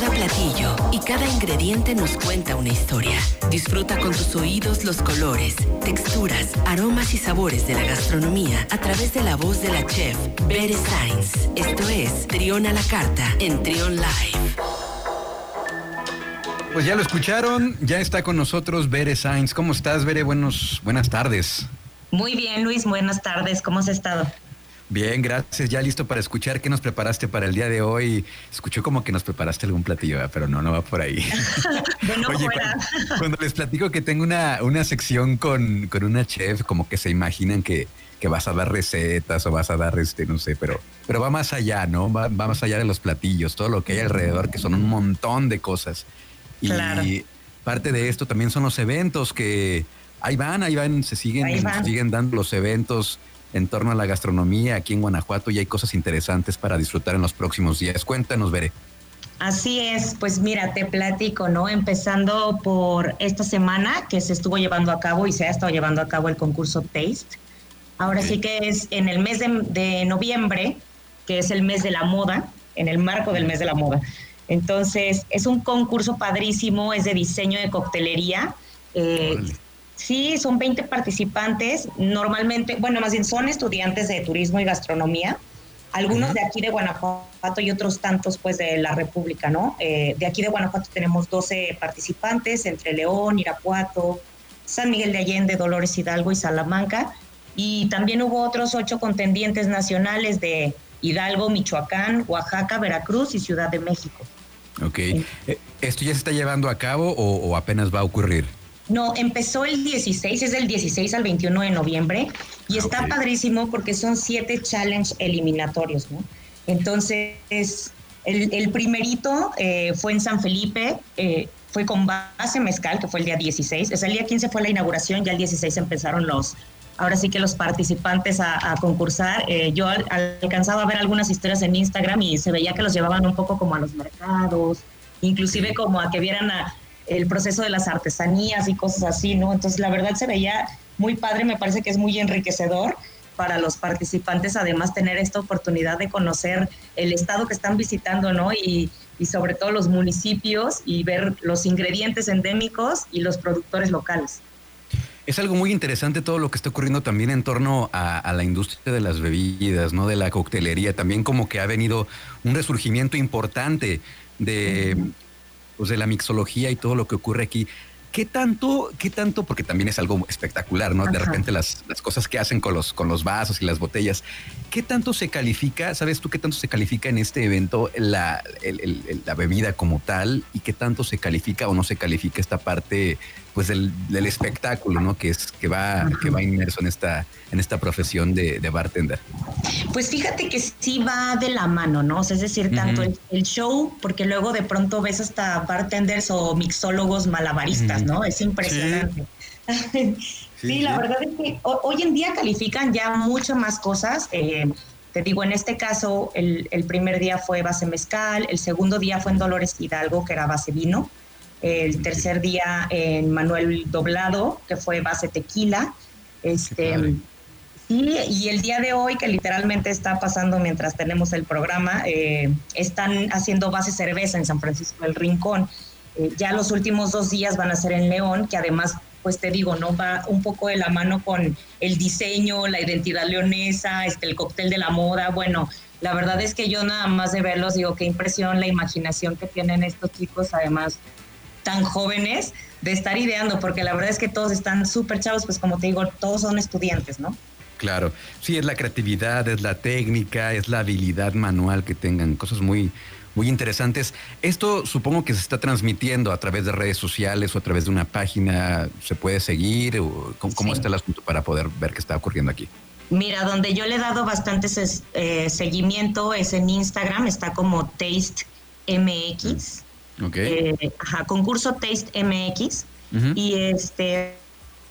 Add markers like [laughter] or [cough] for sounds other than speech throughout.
Cada platillo y cada ingrediente nos cuenta una historia. Disfruta con tus oídos los colores, texturas, aromas y sabores de la gastronomía a través de la voz de la chef Bere Sainz. Esto es Trión a la Carta en Trión Live. Pues ya lo escucharon, ya está con nosotros Bere Sainz. ¿Cómo estás, Bere? Buenos, buenas tardes. Muy bien, Luis, buenas tardes. ¿Cómo has estado? Bien, gracias. Ya listo para escuchar qué nos preparaste para el día de hoy. Escuchó como que nos preparaste algún platillo, pero no, no va por ahí. [laughs] [laughs] bueno, Oye, [laughs] cuando, les platico que tengo una, una sección con, con una chef, como que se imaginan que, que vas a dar recetas o vas a dar este, no sé, pero, pero va más allá, ¿no? Va, más allá de los platillos, todo lo que hay alrededor, que son un montón de cosas. Y parte de esto también son los eventos que ahí van, ahí van, se siguen, Se siguen dando los eventos en torno a la gastronomía aquí en Guanajuato y hay cosas interesantes para disfrutar en los próximos días. Cuéntanos, Veré. Así es, pues mira, te platico, ¿no? Empezando por esta semana que se estuvo llevando a cabo y se ha estado llevando a cabo el concurso Taste. Ahora sí que es en el mes de, noviembre, que es el mes de la moda, en el marco del mes de la moda. Entonces, es un concurso padrísimo, es de diseño de coctelería. Eh, Sí, son 20 participantes. Normalmente, bueno, más bien son estudiantes de turismo y gastronomía. Algunos de aquí de Guanajuato y otros tantos pues de la República, ¿no? Eh, de aquí de Guanajuato tenemos 12 participantes entre León, Irapuato, San Miguel de Allende, Dolores Hidalgo y Salamanca. Y también hubo otros ocho contendientes nacionales de Hidalgo, Michoacán, Oaxaca, Veracruz y Ciudad de México. Ok. Eh, ¿Esto ya se está llevando a cabo o apenas va a ocurrir? No, empezó el 16, es del 16 al 21 de noviembre y ah, está padrísimo porque son siete challenge eliminatorios, ¿no? Entonces, el, primerito eh, fue en San Felipe, eh, fue con base mezcal, que fue el día 16. Es el día 15 fue la inauguración, ya el 16 empezaron los, ahora sí que los participantes a, concursar. Eh, yo alcanzaba a ver algunas historias en Instagram y se veía que los llevaban un poco como a los mercados, inclusive como a que vieran a el proceso de las artesanías y cosas así, ¿no? Entonces, la verdad se veía muy padre, me parece que es muy enriquecedor para los participantes, además, tener esta oportunidad de conocer el estado que están visitando, ¿no? Y, sobre todo los municipios y ver los ingredientes endémicos y los productores locales. Es algo muy interesante todo lo que está ocurriendo también en torno a, la industria de las bebidas, ¿no? De la coctelería. También como que ha venido un resurgimiento importante de, pues, de la mixología y todo lo que ocurre aquí. ¿Qué tanto, qué tanto, porque también es algo espectacular, ¿no? De repente las, las, cosas que hacen con los, con los vasos y las botellas. ¿Qué tanto se califica, sabes tú qué tanto se califica en este evento la, la bebida como tal y qué tanto se califica o no se califica esta parte pues del, espectáculo, ¿no? Que es que va, que va inmerso en esta, en esta profesión de, bartender. Pues fíjate que sí va de la mano, ¿no? es decir, tanto el, show, porque luego de pronto ves hasta bartenders o mixólogos malabaristas, ¿no? Es impresionante. Sí. [laughs] la verdad es que hoy en día califican ya muchas más cosas. Eh, te digo, en este caso, el, el, primer día fue base mezcal, el segundo día fue en Dolores Hidalgo, que era base vino, el tercer día en Manuel Doblado, que fue base tequila. Este, sí, y el día de hoy, que literalmente está pasando mientras tenemos el programa, eh, están haciendo base cerveza en San Francisco del Rincón. Eh, ya los últimos dos días van a ser en León, que además, pues te digo, no va un poco de la mano con el diseño, la identidad leonesa, este, el cóctel de la moda. Bueno, la verdad es que yo nada más de verlos digo qué impresión la imaginación que tienen estos chicos, además tan jóvenes de estar ideando, porque la verdad es que todos están súper chavos, pues como te digo, todos son estudiantes, ¿no? Claro, sí, es la creatividad, es la técnica, es la habilidad manual que tengan, cosas muy, muy interesantes. Esto supongo que se está transmitiendo a través de redes sociales o a través de una página, ¿se puede seguir? O ¿Cómo, está el asunto para poder ver qué está ocurriendo aquí? Mira, donde yo le he dado bastante eh, seguimiento es en Instagram, está como Taste MX. Okay. Eh, concurso Taste MX. Y este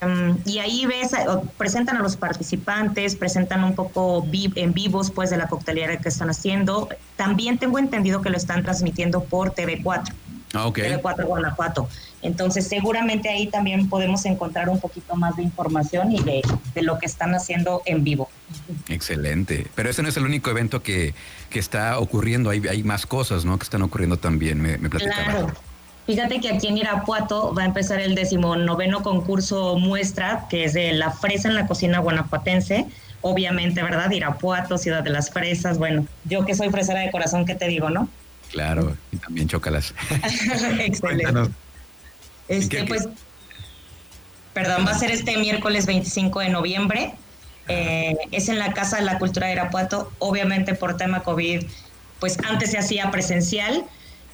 mm, y ahí ves, presentan a los participantes, presentan un poco en vivos pues de la coctelera que están haciendo. También tengo entendido que lo están transmitiendo por TV4. Ah, TV4 Guanajuato. Entonces, seguramente ahí también podemos encontrar un poquito más de información y de, lo que están haciendo en vivo. Excelente. Pero ese no es el único evento que, está ocurriendo. Hay, hay más cosas, ¿no? Que están ocurriendo también, me, me Claro. Fíjate que aquí en Irapuato va a empezar el decimonoveno concurso muestra, que es de la fresa en la cocina guanajuatense. Obviamente, ¿verdad? Irapuato, Ciudad de las Fresas. Bueno, yo que soy fresera de corazón, ¿qué te digo, no? Claro, y también chócalas. [laughs] Excelente. Este, pues, perdón, va a ser este miércoles 25 de noviembre. Eh, es en la Casa de la Cultura de Irapuato. Obviamente por tema COVID, pues antes se hacía presencial,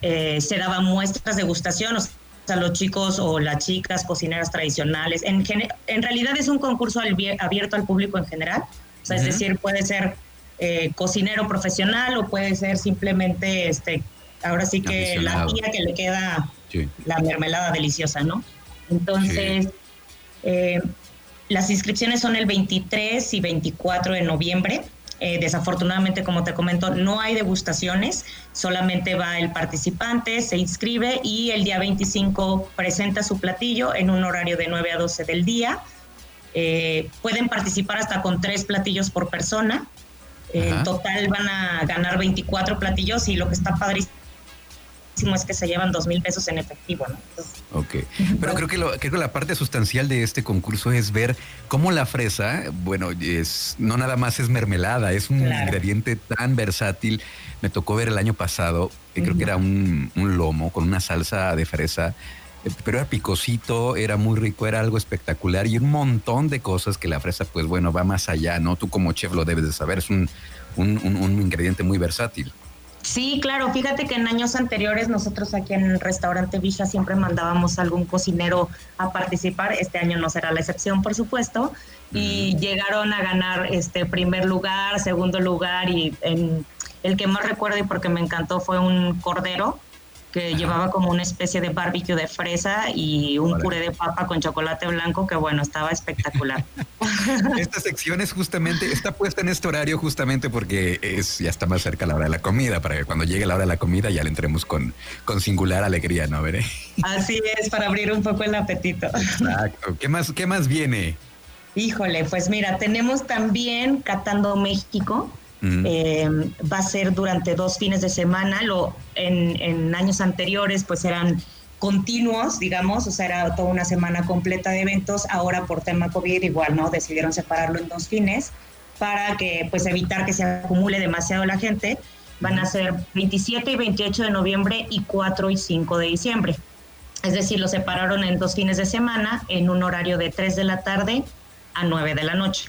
eh, se daban muestras de gustación, o sea, los chicos o las chicas cocineras tradicionales. En, en realidad es un concurso abierto al público en general. O sea, es decir, puede ser eh, cocinero profesional o puede ser simplemente, este, ahora sí que la tía que le queda la mermelada deliciosa, ¿no? Entonces, eh, las inscripciones son el 23 y 24 de noviembre. Eh, desafortunadamente, como te comento, no hay degustaciones, solamente va el participante, se inscribe y el día 25 presenta su platillo en un horario de 9 a 12 del día. Eh, pueden participar hasta con tres platillos por persona. En total van a ganar 24 platillos y lo que está padrísimo es que se llevan dos mil pesos en efectivo, ¿no? ok, pero creo que, lo, creo que la parte sustancial de este concurso es ver cómo la fresa, bueno, es no nada más es mermelada, es un ingrediente tan versátil. Me tocó ver el año pasado, que creo que era un, un lomo con una salsa de fresa pero era picosito, era muy rico, era algo espectacular y un montón de cosas que la fresa, pues bueno, va más allá, ¿no? Tú como chef lo debes de saber, es un, un, un ingrediente muy versátil. Sí, claro, fíjate que en años anteriores nosotros aquí en el restaurante Villa siempre mandábamos a algún cocinero a participar, este año no será la excepción, por supuesto, y llegaron a ganar este primer lugar, segundo lugar y en el que más recuerdo y porque me encantó fue un cordero que llevaba como una especie de barbecue de fresa y un puré de papa con chocolate blanco que bueno, estaba espectacular. [laughs] Esta sección es justamente, está puesta en este horario justamente porque es ya está más cerca la hora de la comida, para que cuando llegue la hora de la comida ya le entremos con, con singular alegría, ¿no? Veré. [laughs] Así es, para abrir un poco el apetito. Exacto. ¿Qué más, qué más viene? Híjole, pues mira, tenemos también Catando México, eh, va a ser durante dos fines de semana. Lo, en, años anteriores, pues eran continuos, digamos, o sea, era toda una semana completa de eventos. Ahora, por tema COVID, igual, ¿no? Decidieron separarlo en dos fines para que, pues, evitar que se acumule demasiado la gente. Van a ser 27 y 28 de noviembre y 4 y 5 de diciembre. Es decir, lo separaron en dos fines de semana en un horario de 3 de la tarde a 9 de la noche.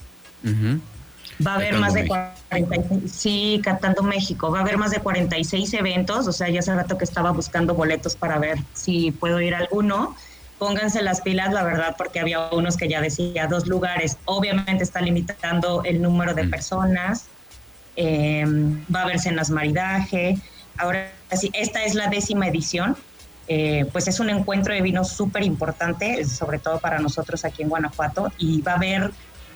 Va a haber más de 46, sí, Cantando México, va a haber más de 46 eventos, o sea, ya hace rato que estaba buscando boletos para ver si puedo ir a alguno. Pónganse las pilas, la verdad, porque había unos que ya decía dos lugares. Obviamente está limitando el número de mm. personas. Em, va a haber cenas maridaje. Ahora sí, esta es la décima edición. Eh, pues es un encuentro de vino súper importante, sobre todo para nosotros aquí en Guanajuato, y va a haber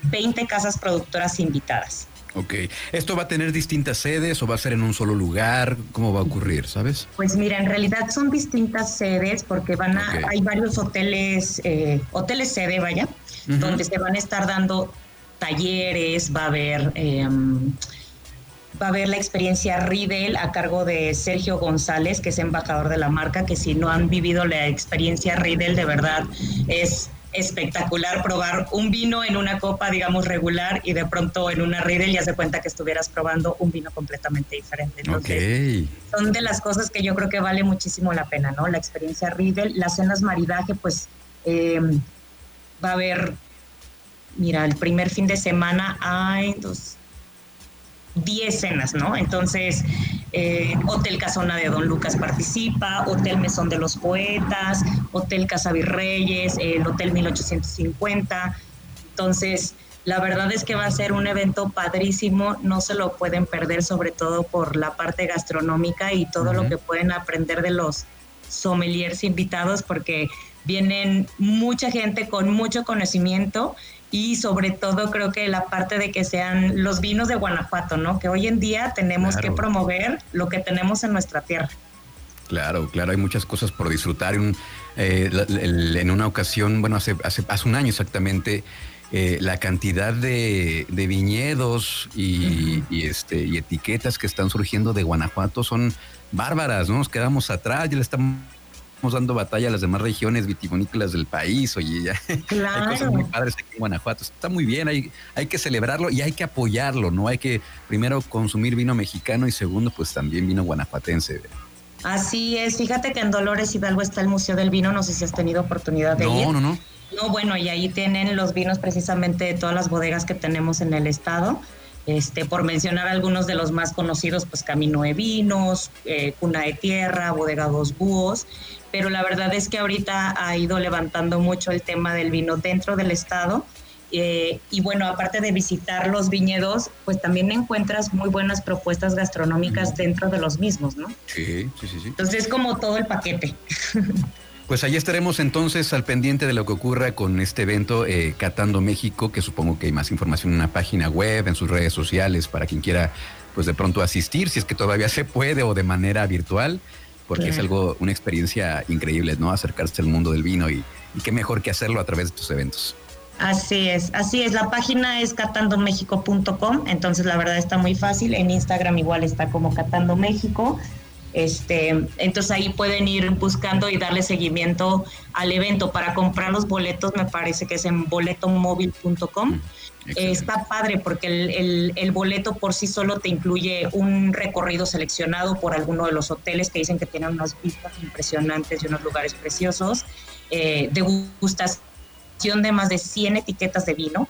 20 casas productoras invitadas. Ok. ¿Esto va a tener distintas sedes o va a ser en un solo lugar? ¿Cómo va a ocurrir, sabes? Pues mira, en realidad son distintas sedes porque van a, hay varios hoteles, eh, hoteles sede, vaya, donde se van a estar dando talleres, va a haber... Em, va a haber la experiencia Riedel a cargo de Sergio González, que es embajador de la marca, que si no han vivido la experiencia Riedel, de verdad es espectacular probar un vino en una copa, digamos, regular y de pronto en una Riedel ya se cuenta que estuvieras probando un vino completamente diferente. son de las cosas que yo creo que vale muchísimo la pena, ¿no? La experiencia Riedel, las cenas maridaje, pues eh, va a haber, mira, el primer fin de semana hay dos, 10 cenas, ¿no? Entonces, eh, Hotel Casona de Don Lucas participa, Hotel Mesón de los Poetas, Hotel Casa Virreyes, el Hotel 1850. Entonces, la verdad es que va a ser un evento padrísimo, no se lo pueden perder, sobre todo por la parte gastronómica y todo lo que pueden aprender de los sommeliers invitados, porque vienen mucha gente con mucho conocimiento y sobre todo creo que la parte de que sean los vinos de Guanajuato, ¿no? Que hoy en día tenemos que promover lo que tenemos en nuestra tierra. Claro, claro, hay muchas cosas por disfrutar. Eh, en una ocasión, bueno, hace, hace, hace un año exactamente, eh, la cantidad de, viñedos y, este, y etiquetas que están surgiendo de Guanajuato son bárbaras, ¿no? Nos quedamos atrás, ya le estamos dando batalla a las demás regiones vitivinícolas del país, oye, ya hay cosas muy padres aquí en Guanajuato, está muy bien, hay, hay que celebrarlo y hay que apoyarlo, ¿no? Hay que primero consumir vino mexicano y segundo, pues también vino guanajuatense. Así es, fíjate que en Dolores Hidalgo está el Museo del Vino, no sé si has tenido oportunidad de ir. No, no, no. No, bueno, y ahí tienen los vinos precisamente de todas las bodegas que tenemos en el estado. Este, por mencionar algunos de los más conocidos, pues Camino de Vinos, eh, Cuna de Tierra, Bodega Dos Búhos, pero la verdad es que ahorita ha ido levantando mucho el tema del vino dentro del estado. Eh, y bueno, aparte de visitar los viñedos, pues también encuentras muy buenas propuestas gastronómicas dentro de los mismos, ¿no? Sí, sí, sí. sí. Entonces es como todo el paquete. [laughs] Pues ahí estaremos entonces al pendiente de lo que ocurra con este evento eh, Catando México, que supongo que hay más información en una página web, en sus redes sociales, para quien quiera pues de pronto asistir, si es que todavía se puede o de manera virtual, porque es algo, una experiencia increíble, ¿no? Acercarse al mundo del vino y, y qué mejor que hacerlo a través de tus eventos. Así es, así es. La página es catandomexico.com, entonces la verdad está muy fácil. En Instagram igual está como Catando México. Este, entonces ahí pueden ir buscando y darle seguimiento al evento. Para comprar los boletos me parece que es en boletomóvil.com. Mm, está padre porque el, boleto por sí solo te incluye un recorrido seleccionado por alguno de los hoteles que dicen que tienen unas vistas impresionantes y unos lugares preciosos, eh, degustación de más de 100 etiquetas de vino,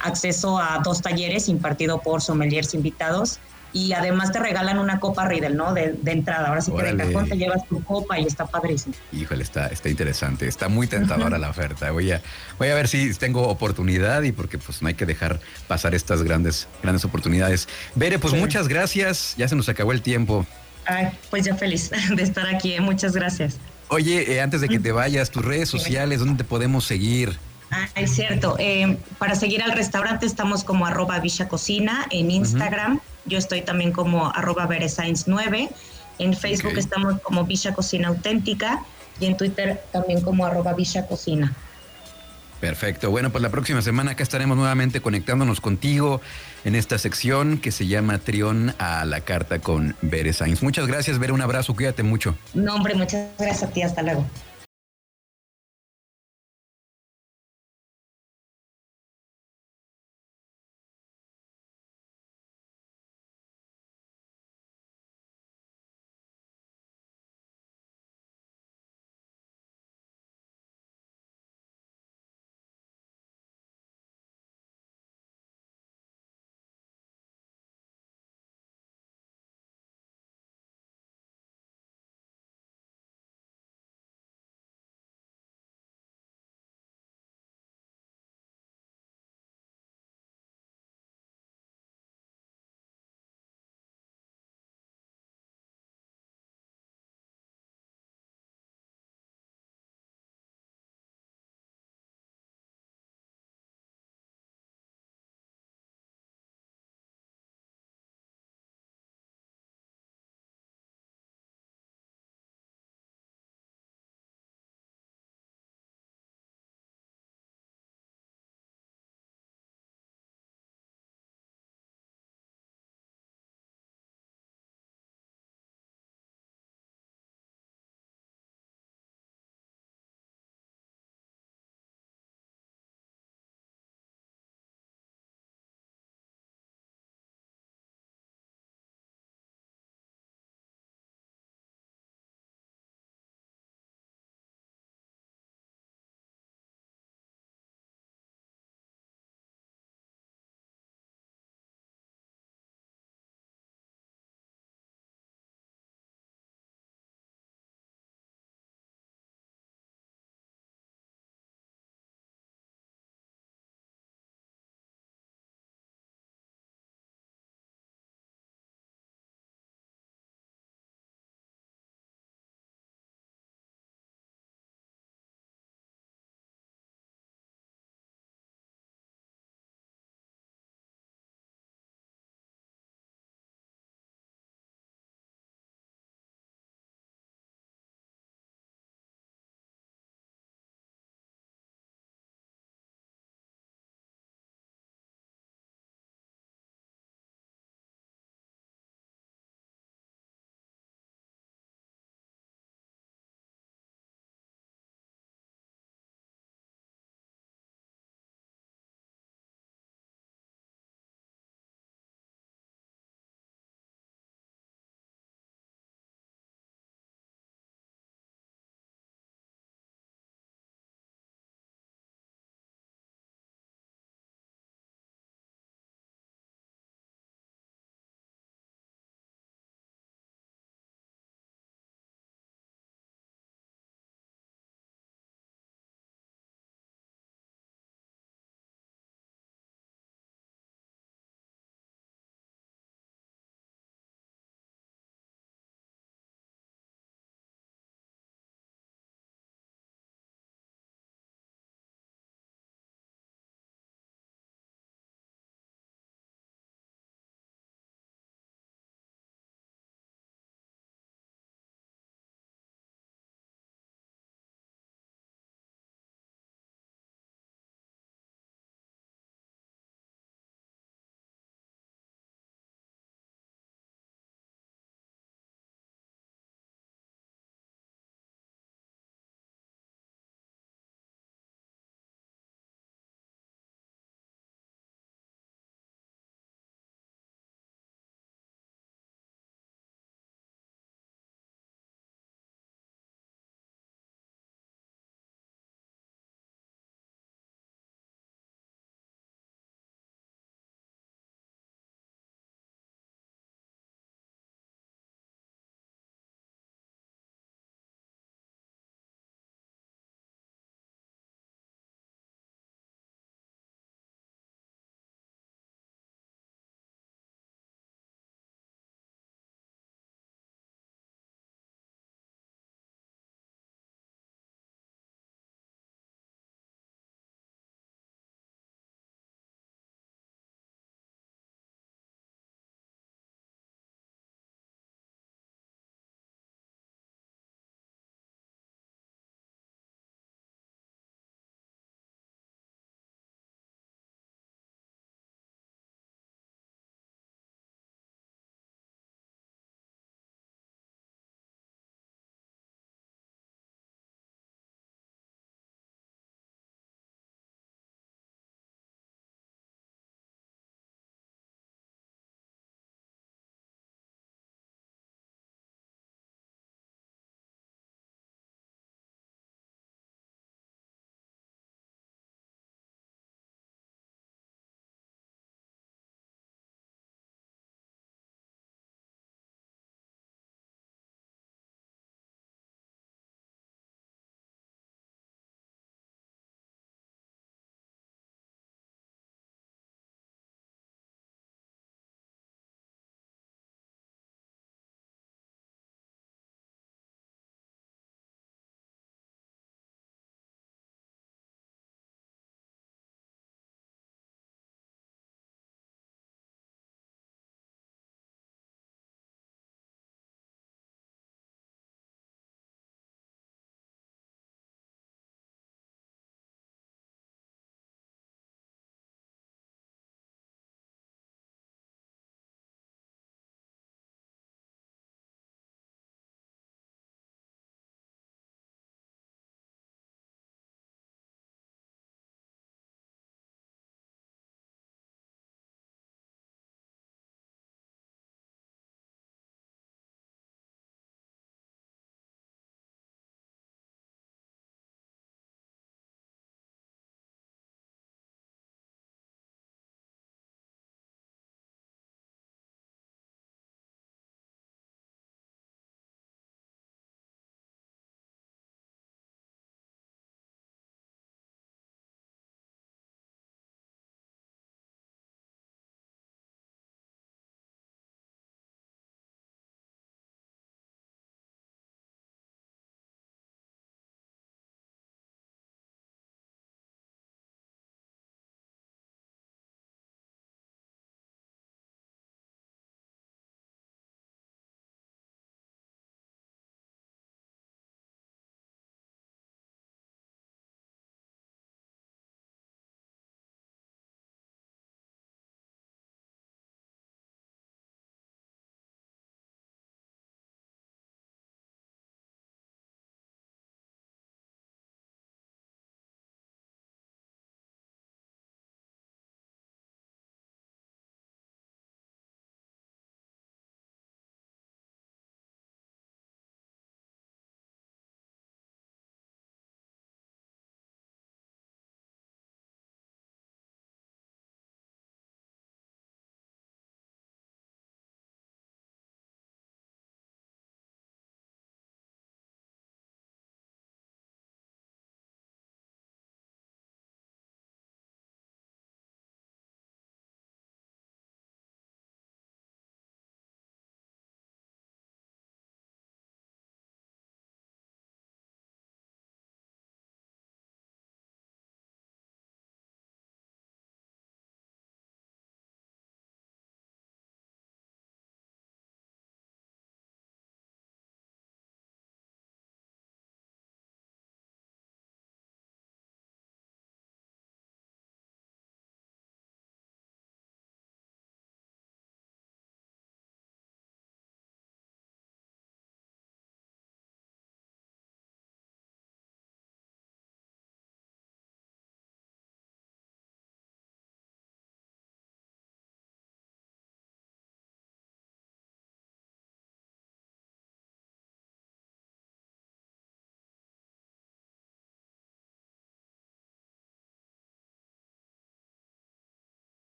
acceso a dos talleres impartido por sommeliers invitados y además te regalan una copa Riedel, ¿no? De, entrada. Ahora sí que de cajón te llevas tu copa y está padrísimo. Híjole, está, está interesante, está muy tentadora la oferta. Voy a, voy a ver si tengo oportunidad y porque pues no hay que dejar pasar estas grandes, grandes oportunidades. Bere, pues muchas gracias, ya se nos acabó el tiempo. Ay, pues ya feliz [laughs] de estar aquí, ¿eh? muchas gracias. Oye, eh, antes de que te vayas, tus redes sociales, ¿dónde te podemos seguir? Ah, es cierto. Eh, para seguir al restaurante estamos como arroba Villa Cocina en Instagram. Yo estoy también como arroba 9. En Facebook estamos como Villa Cocina Auténtica y en Twitter también como arroba Villa Cocina. Perfecto. Bueno, pues la próxima semana acá estaremos nuevamente conectándonos contigo en esta sección que se llama Trión a la carta con Bere Sainz. Muchas gracias, Bere. Un abrazo. Cuídate mucho. No, hombre, muchas gracias a ti. Hasta luego.